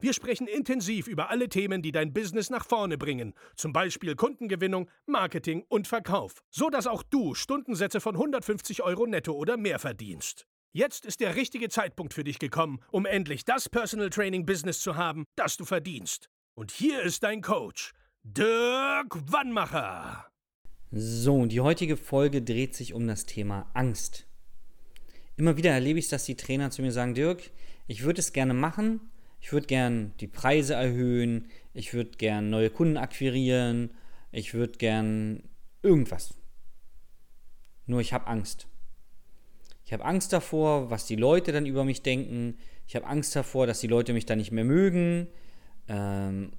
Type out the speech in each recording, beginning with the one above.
Wir sprechen intensiv über alle Themen, die dein Business nach vorne bringen, zum Beispiel Kundengewinnung, Marketing und Verkauf, so dass auch du Stundensätze von 150 Euro netto oder mehr verdienst. Jetzt ist der richtige Zeitpunkt für dich gekommen, um endlich das Personal Training Business zu haben, das du verdienst. Und hier ist dein Coach, Dirk Wannmacher. So, und die heutige Folge dreht sich um das Thema Angst. Immer wieder erlebe ich dass die Trainer zu mir sagen, Dirk, ich würde es gerne machen, ich würde gern die Preise erhöhen, ich würde gern neue Kunden akquirieren, ich würde gern irgendwas. Nur ich habe Angst. Ich habe Angst davor, was die Leute dann über mich denken. Ich habe Angst davor, dass die Leute mich dann nicht mehr mögen. Ähm,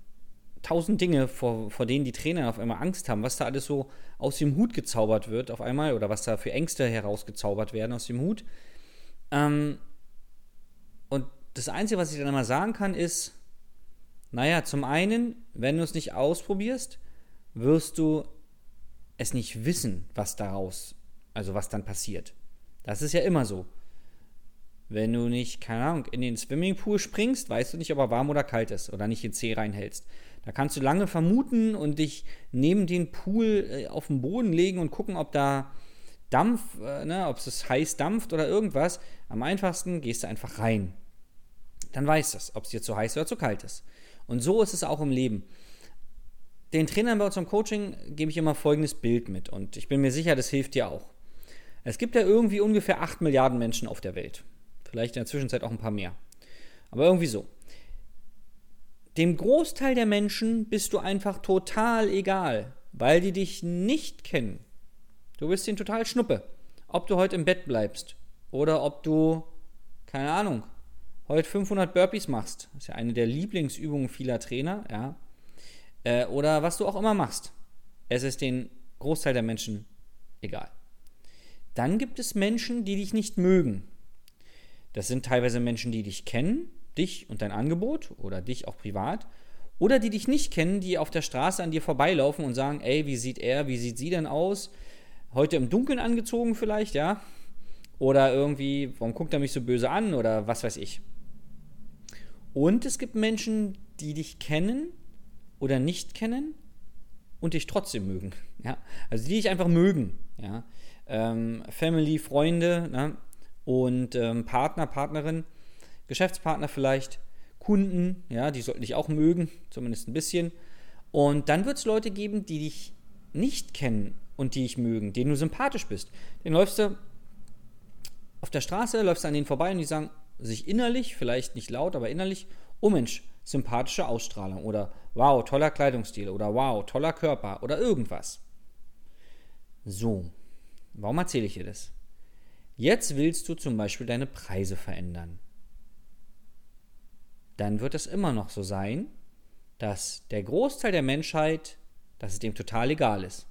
tausend Dinge, vor, vor denen die Trainer auf einmal Angst haben, was da alles so aus dem Hut gezaubert wird auf einmal oder was da für Ängste herausgezaubert werden aus dem Hut. Ähm, das Einzige, was ich dann immer sagen kann, ist, naja, zum einen, wenn du es nicht ausprobierst, wirst du es nicht wissen, was daraus, also was dann passiert. Das ist ja immer so. Wenn du nicht, keine Ahnung, in den Swimmingpool springst, weißt du nicht, ob er warm oder kalt ist oder nicht in C reinhältst. Da kannst du lange vermuten und dich neben den Pool äh, auf den Boden legen und gucken, ob da Dampf, äh, ne, ob es heiß dampft oder irgendwas. Am einfachsten gehst du einfach rein. Dann weißt du es, ob es dir zu heiß oder zu kalt ist. Und so ist es auch im Leben. Den Trainern bei unserem Coaching gebe ich immer folgendes Bild mit und ich bin mir sicher, das hilft dir auch. Es gibt ja irgendwie ungefähr 8 Milliarden Menschen auf der Welt. Vielleicht in der Zwischenzeit auch ein paar mehr. Aber irgendwie so. Dem Großteil der Menschen bist du einfach total egal, weil die dich nicht kennen. Du bist ihnen total schnuppe. Ob du heute im Bett bleibst oder ob du, keine Ahnung, heute 500 Burpees machst. Das ist ja eine der Lieblingsübungen vieler Trainer, ja. Äh, oder was du auch immer machst. Es ist den Großteil der Menschen egal. Dann gibt es Menschen, die dich nicht mögen. Das sind teilweise Menschen, die dich kennen, dich und dein Angebot oder dich auch privat. Oder die dich nicht kennen, die auf der Straße an dir vorbeilaufen und sagen, ey, wie sieht er, wie sieht sie denn aus? Heute im Dunkeln angezogen vielleicht, ja? Oder irgendwie, warum guckt er mich so böse an oder was weiß ich. Und es gibt Menschen, die dich kennen oder nicht kennen und dich trotzdem mögen. Ja? Also die dich einfach mögen. Ja? ähm, Family, Freunde ne? und ähm, Partner, Partnerin, Geschäftspartner vielleicht, Kunden, ja, die sollten dich auch mögen, zumindest ein bisschen. Und dann wird es Leute geben, die dich nicht kennen und die dich mögen, denen du sympathisch bist. Den läufst du auf der Straße, läufst du an denen vorbei und die sagen sich innerlich, vielleicht nicht laut, aber innerlich, oh Mensch, sympathische Ausstrahlung oder wow, toller Kleidungsstil oder wow, toller Körper oder irgendwas. So, Warum erzähle ich dir das? Jetzt willst du zum Beispiel deine Preise verändern. Dann wird es immer noch so sein, dass der Großteil der Menschheit, dass es dem total egal ist.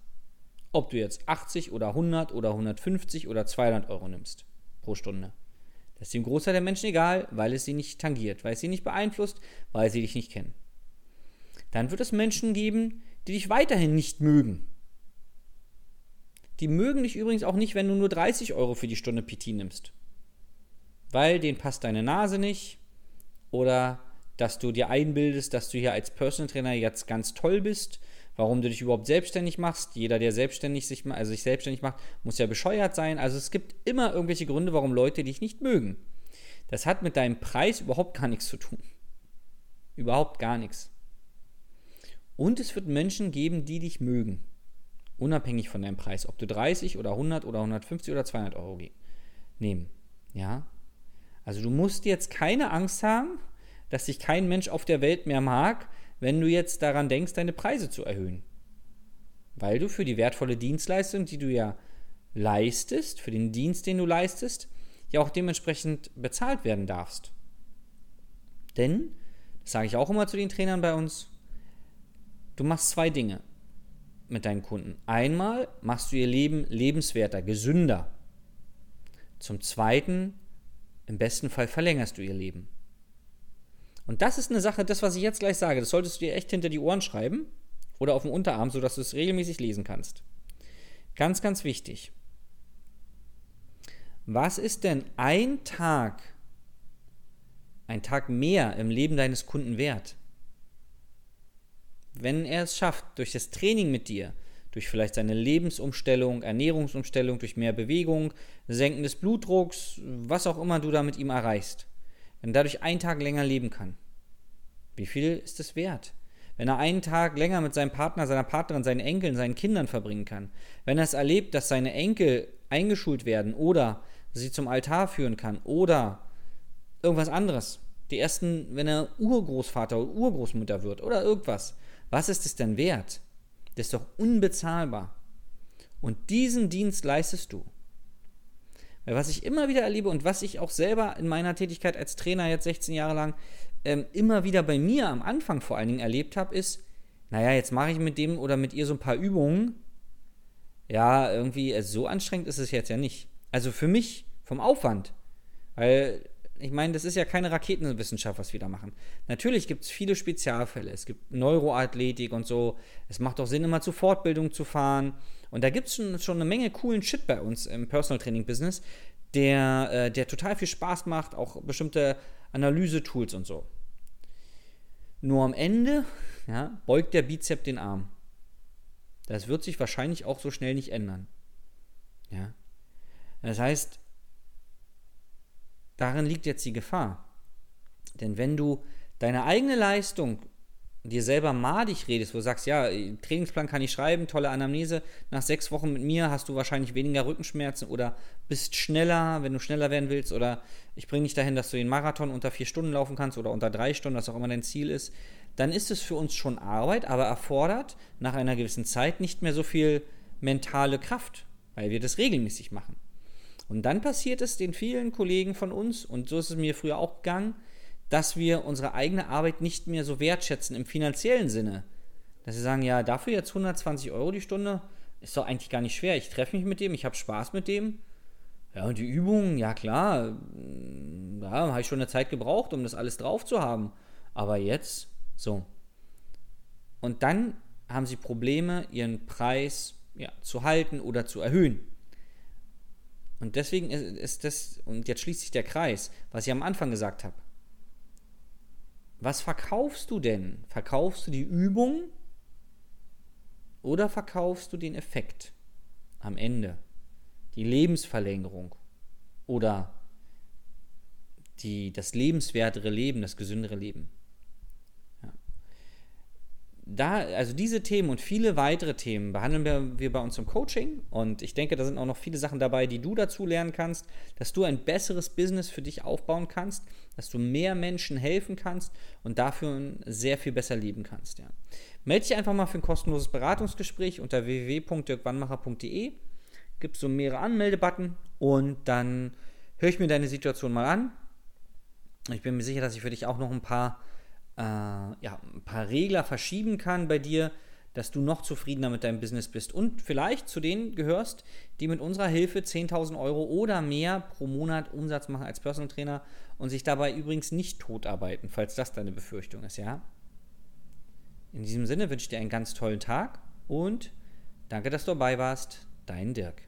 Ob du jetzt 80 oder 100 oder 150 oder 200 Euro nimmst pro Stunde. Das ist dem Großteil der Menschen egal, weil es sie nicht tangiert, weil es sie nicht beeinflusst, weil sie dich nicht kennen. Dann wird es Menschen geben, die dich weiterhin nicht mögen, die mögen dich übrigens auch nicht, wenn du nur 30 Euro für die Stunde PT nimmst. Weil denen passt deine Nase nicht oder dass du dir einbildest, dass du hier als Personal Trainer jetzt ganz toll bist, warum du dich überhaupt selbstständig machst. Jeder, der selbstständig sich, also sich selbstständig macht, muss ja bescheuert sein. Also es gibt immer irgendwelche Gründe, warum Leute dich nicht mögen. Das hat mit deinem Preis überhaupt gar nichts zu tun. Überhaupt gar nichts. Und es wird Menschen geben, die dich mögen. Unabhängig von deinem Preis. Ob du 30 oder 100 oder 150 oder 200 Euro nehmen. Ja. Also du musst jetzt keine Angst haben, dass dich kein Mensch auf der Welt mehr mag, wenn du jetzt daran denkst, deine Preise zu erhöhen. Weil du für die wertvolle Dienstleistung, die du ja leistest, für den Dienst, den du leistest, ja auch dementsprechend bezahlt werden darfst. Denn, das sage ich auch immer zu den Trainern bei uns, du machst zwei Dinge mit deinen Kunden. Einmal machst du ihr Leben lebenswerter, gesünder. Zum Zweiten, im besten Fall verlängerst du ihr Leben. Und das ist eine Sache, das, was ich jetzt gleich sage, das solltest du dir echt hinter die Ohren schreiben oder auf dem Unterarm, sodass du es regelmäßig lesen kannst. Ganz, ganz wichtig. Was ist denn ein Tag, ein Tag mehr im Leben deines Kunden wert? Wenn er es schafft, durch das Training mit dir, durch vielleicht seine Lebensumstellung, Ernährungsumstellung, durch mehr Bewegung, Senken des Blutdrucks, was auch immer du da mit ihm erreichst, wenn er dadurch einen Tag länger leben kann, wie viel ist es wert? Wenn er einen Tag länger mit seinem Partner, seiner Partnerin, seinen Enkeln, seinen Kindern verbringen kann, wenn er es erlebt, dass seine Enkel eingeschult werden oder sie zum Altar führen kann oder irgendwas anderes. Die ersten, wenn er Urgroßvater oder Urgroßmutter wird oder irgendwas. Was ist es denn wert? Das ist doch unbezahlbar. Und diesen Dienst leistest du. Weil was ich immer wieder erlebe und was ich auch selber in meiner Tätigkeit als Trainer jetzt 16 Jahre lang ähm, immer wieder bei mir am Anfang vor allen Dingen erlebt habe, ist, naja, jetzt mache ich mit dem oder mit ihr so ein paar Übungen. Ja, irgendwie, also so anstrengend ist es jetzt ja nicht. Also für mich vom Aufwand. Weil, ich meine, das ist ja keine Raketenwissenschaft, was wir da machen. Natürlich gibt es viele Spezialfälle. Es gibt Neuroathletik und so. Es macht auch Sinn, immer zu Fortbildung zu fahren. Und da gibt es schon, schon eine Menge coolen Shit bei uns im Personal Training Business, der, äh, der total viel Spaß macht, auch bestimmte Analyse-Tools und so. Nur am Ende ja, beugt der Bizep den Arm. Das wird sich wahrscheinlich auch so schnell nicht ändern. Ja. Das heißt, Darin liegt jetzt die Gefahr. Denn wenn du deine eigene Leistung dir selber madig redest, wo du sagst, ja, Trainingsplan kann ich schreiben, tolle Anamnese, nach sechs Wochen mit mir hast du wahrscheinlich weniger Rückenschmerzen oder bist schneller, wenn du schneller werden willst, oder ich bringe dich dahin, dass du den Marathon unter vier Stunden laufen kannst oder unter drei Stunden, was auch immer dein Ziel ist, dann ist es für uns schon Arbeit, aber erfordert nach einer gewissen Zeit nicht mehr so viel mentale Kraft, weil wir das regelmäßig machen. Und dann passiert es den vielen Kollegen von uns, und so ist es mir früher auch gegangen, dass wir unsere eigene Arbeit nicht mehr so wertschätzen im finanziellen Sinne. Dass sie sagen, ja, dafür jetzt 120 Euro die Stunde, ist doch eigentlich gar nicht schwer. Ich treffe mich mit dem, ich habe Spaß mit dem. Ja, und die Übungen, ja klar, da habe ich schon eine Zeit gebraucht, um das alles drauf zu haben. Aber jetzt, so. Und dann haben sie Probleme, ihren Preis ja, zu halten oder zu erhöhen. Und deswegen ist das, und jetzt schließt sich der Kreis, was ich am Anfang gesagt habe. Was verkaufst du denn? Verkaufst du die Übung oder verkaufst du den Effekt am Ende? Die Lebensverlängerung oder die, das lebenswertere Leben, das gesündere Leben? Da, also diese Themen und viele weitere Themen behandeln wir, wir bei uns im Coaching und ich denke, da sind auch noch viele Sachen dabei, die du dazu lernen kannst, dass du ein besseres Business für dich aufbauen kannst, dass du mehr Menschen helfen kannst und dafür sehr viel besser leben kannst. Ja. Melde dich einfach mal für ein kostenloses Beratungsgespräch unter www.dirkwannmacher.de. Gibt so mehrere Anmeldebutton und dann höre ich mir deine Situation mal an. Ich bin mir sicher, dass ich für dich auch noch ein paar äh, ja, ein paar Regler verschieben kann bei dir, dass du noch zufriedener mit deinem Business bist und vielleicht zu denen gehörst, die mit unserer Hilfe 10.000 Euro oder mehr pro Monat Umsatz machen als Personal Trainer und sich dabei übrigens nicht totarbeiten, falls das deine Befürchtung ist, ja? In diesem Sinne wünsche ich dir einen ganz tollen Tag und danke, dass du dabei warst. Dein Dirk.